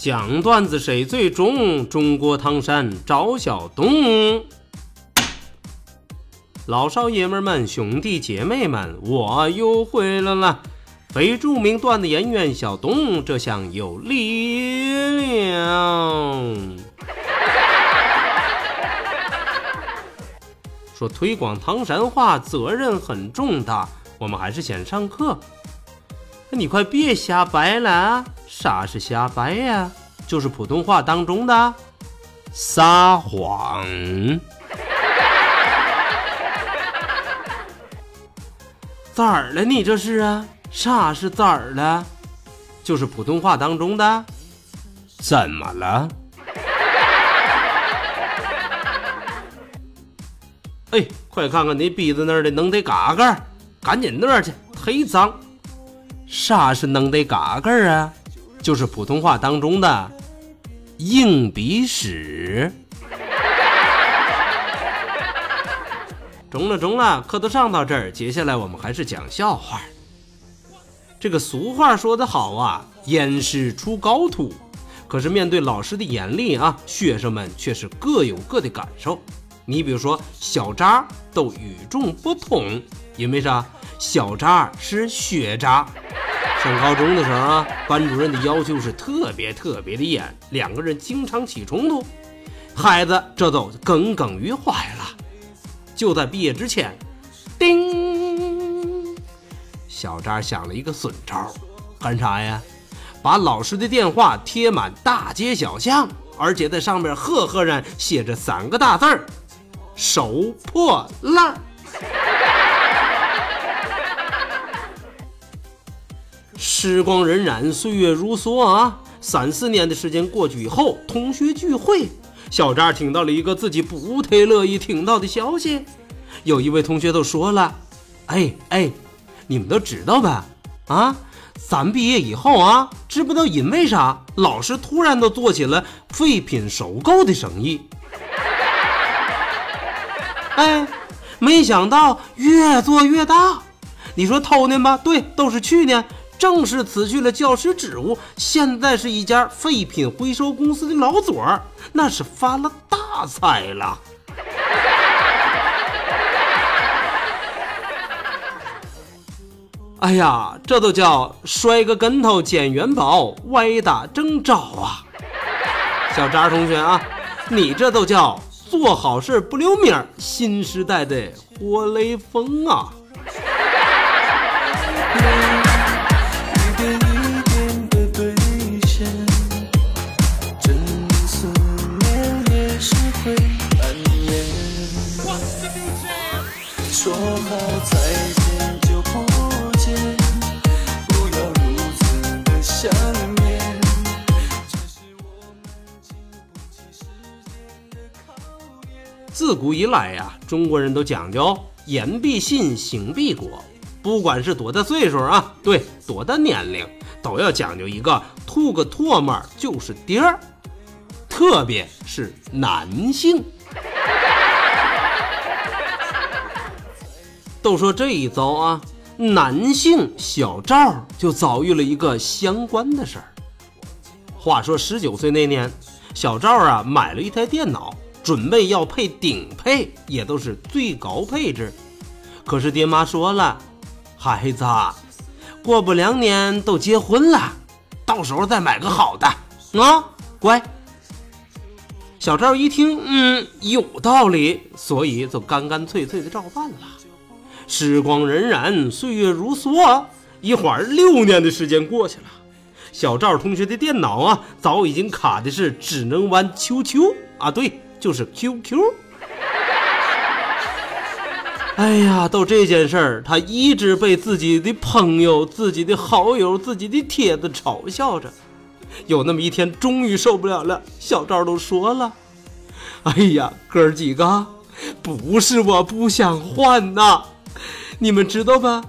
讲段子谁最中？中国唐山赵小东。老少爷们们、兄弟姐妹们，我又回来了。非著名段子演员小东，这厢有力量。说推广唐山话责任很重大，我们还是先上课。你快别瞎掰了！啥是瞎掰呀？就是普通话当中的撒谎。咋儿了？你这是啊？啥是咋儿了？就是普通话当中的怎么了？哎，快看看你鼻子那儿的能得嘎嘎，赶紧那儿去，忒脏。啥是能得嘎嘎啊？就是普通话当中的硬鼻屎。中了中了，课都上到这儿，接下来我们还是讲笑话。这个俗话说得好啊，严师出高徒。可是面对老师的严厉啊，学生们却是各有各的感受。你比如说小渣都与众不同，因为啥？小渣是学渣。上高中的时候啊，班主任的要求是特别特别的严，两个人经常起冲突，孩子这都耿耿于怀了。就在毕业之前，叮，小渣想了一个损招，干啥呀？把老师的电话贴满大街小巷，而且在上面赫赫然写着三个大字儿：收破烂。时光荏苒，岁月如梭啊！三四年的时间过去以后，同学聚会，小张听到了一个自己不太乐意听到的消息。有一位同学都说了：“哎哎，你们都知道吧？啊，咱毕业以后啊，知不道因为啥，老师突然都做起了废品收购的生意？哎，没想到越做越大。你说偷呢吧？对，都是去年。”正式辞去了教师职务，现在是一家废品回收公司的老左儿，那是发了大财了。哎呀，这都叫摔个跟头捡元宝，歪打正着啊！小扎同学啊，你这都叫做好事不留名，新时代的活雷锋啊！说好再见就不见，不要如此的想念。自古以来呀，中国人都讲究言必信，行必果。不管是多大岁数啊，对，多大年龄，都要讲究一个吐个唾沫就是地儿，特别是男性。都说这一遭啊，男性小赵就遭遇了一个相关的事儿。话说十九岁那年，小赵啊买了一台电脑，准备要配顶配，也都是最高配置。可是爹妈说了，孩子，过不两年都结婚了，到时候再买个好的啊，乖。小赵一听，嗯，有道理，所以就干干脆脆的照办了。时光荏苒，岁月如梭，一会儿六年的时间过去了，小赵同学的电脑啊，早已经卡的是只能玩 QQ 啊，对，就是 QQ。哎呀，都这件事儿，他一直被自己的朋友、自己的好友、自己的帖子嘲笑着。有那么一天，终于受不了了，小赵都说了：“哎呀，哥几个，不是我不想换呐，你们知道吧？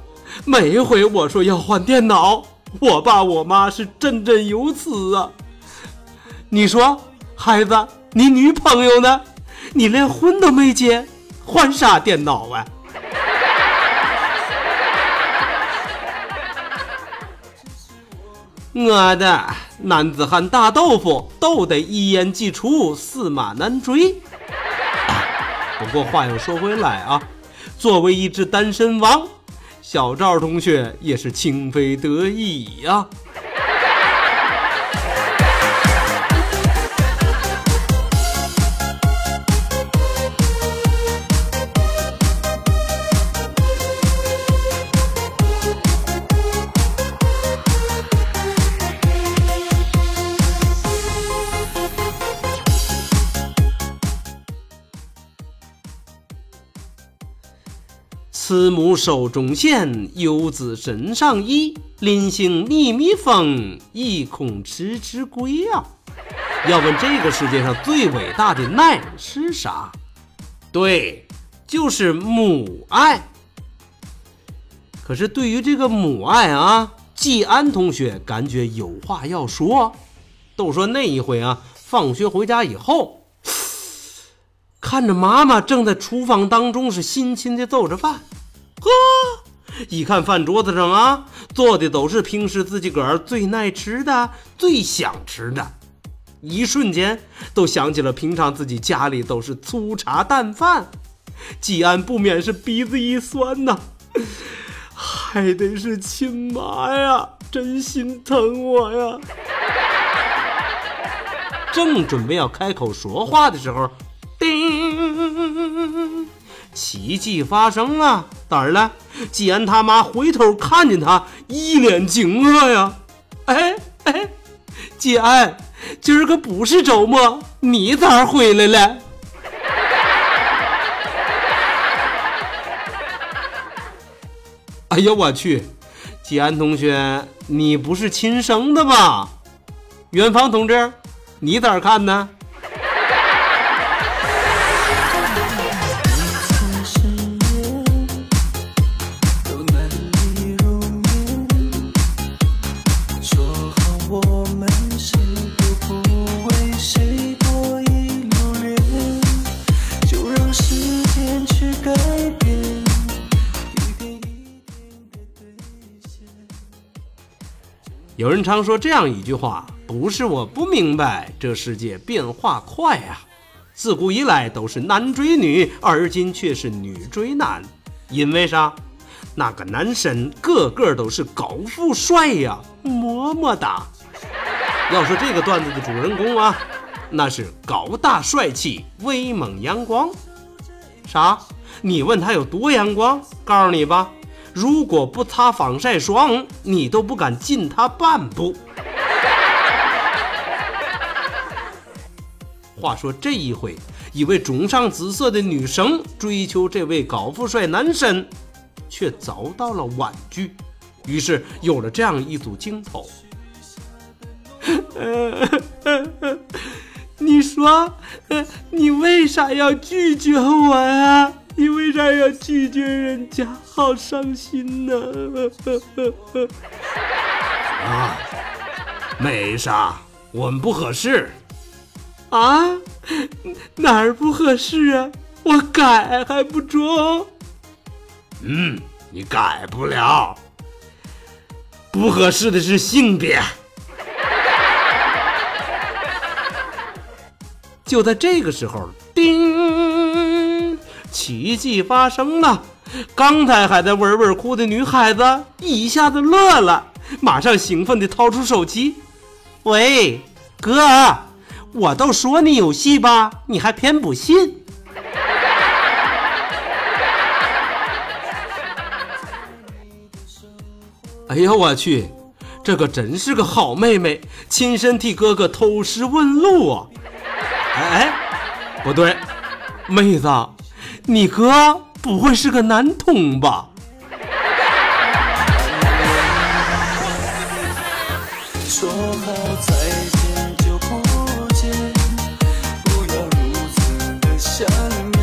每回我说要换电脑，我爸我妈是振振有词啊。你说，孩子，你女朋友呢？你连婚都没结，换啥电脑啊？” 我的男子汉大豆腐都得一言既出，驷马难追。不过话又说回来啊，作为一只单身王，小赵同学也是情非得已呀。慈母手中线，游子身上衣。临行密密缝，意恐迟迟归啊！要问这个世界上最伟大的爱是啥？对，就是母爱。可是对于这个母爱啊，季安同学感觉有话要说。都说那一回啊，放学回家以后，看着妈妈正在厨房当中是辛勤的做着饭。呵，一看饭桌子上啊，做的都是平时自己个儿最爱吃的、最想吃的，一瞬间都想起了平常自己家里都是粗茶淡饭，季安不免是鼻子一酸呐，还得是亲妈呀，真心疼我呀！正准备要开口说话的时候，叮。奇迹发生了，咋儿了？季安他妈回头看见他，一脸惊愕呀！哎哎，季安，今儿个不是周末，你咋回来了？哎呀，我去！季安同学，你不是亲生的吧？元芳同志，你咋看呢？有人常说这样一句话：“不是我不明白，这世界变化快啊！自古以来都是男追女，而今却是女追男。因为啥？那个男神个个都是高富帅呀，么么哒！要说这个段子的主人公啊，那是高大帅气、威猛阳光。啥？你问他有多阳光？告诉你吧。”如果不擦防晒霜，你都不敢近他半步。话说这一回，一位中上姿色的女生追求这位高富帅男神，却遭到了婉拒，于是有了这样一组镜头。你说，你为啥要拒绝我呀？为啥要拒绝人家？好伤心呐！啊，没啥，我们不合适。啊，哪儿不合适啊？我改还不中？嗯，你改不了。不合适的是性别。就在这个时候，叮！奇迹发生了！刚才还在哇哇哭的女孩子一下子乐了，马上兴奋地掏出手机：“喂，哥，我都说你有戏吧，你还偏不信？”哎呀，我去，这可真是个好妹妹，亲身替哥哥偷师问路啊！哎，不对，妹子。你哥不会是个男童吧？说好再见就不见，不要如此的想念。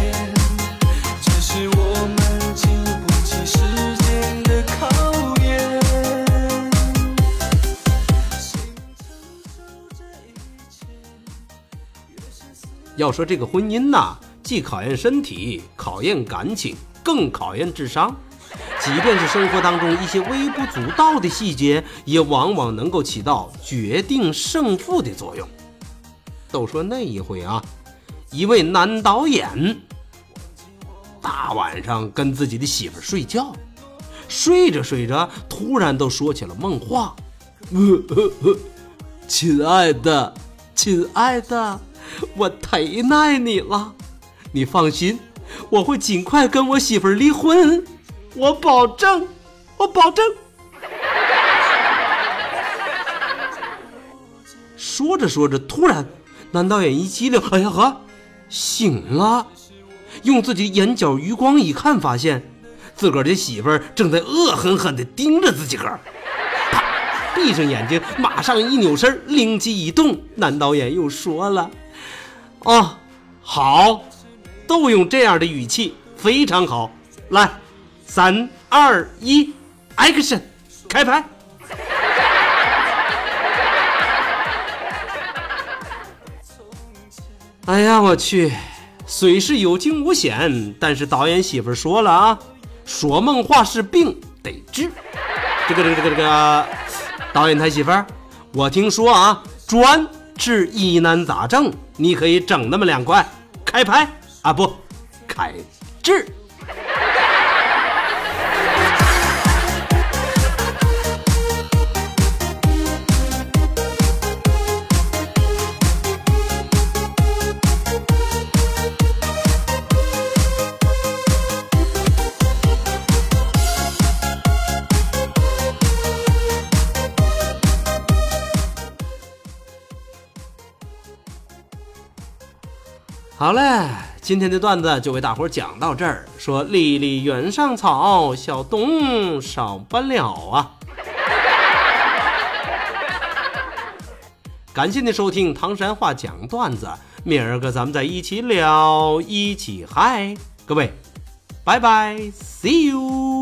这是我们经不起时间的考验。要说这个婚姻呐，既考验身体，考验感情，更考验智商。即便是生活当中一些微不足道的细节，也往往能够起到决定胜负的作用。都说那一回啊，一位男导演大晚上跟自己的媳妇睡觉，睡着睡着，突然都说起了梦话：“ 亲爱的，亲爱的，我忒爱你了，你放心，我会尽快跟我媳妇儿离婚。”我保证，我保证。说着说着，突然，男导演一激灵，哎呀呵，醒了！用自己眼角余光一看，发现自个儿的媳妇儿正在恶狠狠地盯着自己个儿。啪！闭上眼睛，马上一扭身，灵机一动，男导演又说了：“哦，好，都用这样的语气，非常好，来。”三二一，Action！开拍。哎呀，我去！虽是有惊无险，但是导演媳妇说了啊，说梦话是病，得治。这个这个这个这个，导演他媳妇儿，我听说啊，专治疑难杂症，你可以整那么两块。开拍啊，不，开智。好嘞，今天的段子就为大伙讲到这儿。说离离原上草，小东少不了啊。感谢您收听唐山话讲段子，明儿个咱们再一起聊，一起嗨，各位，拜拜，see you。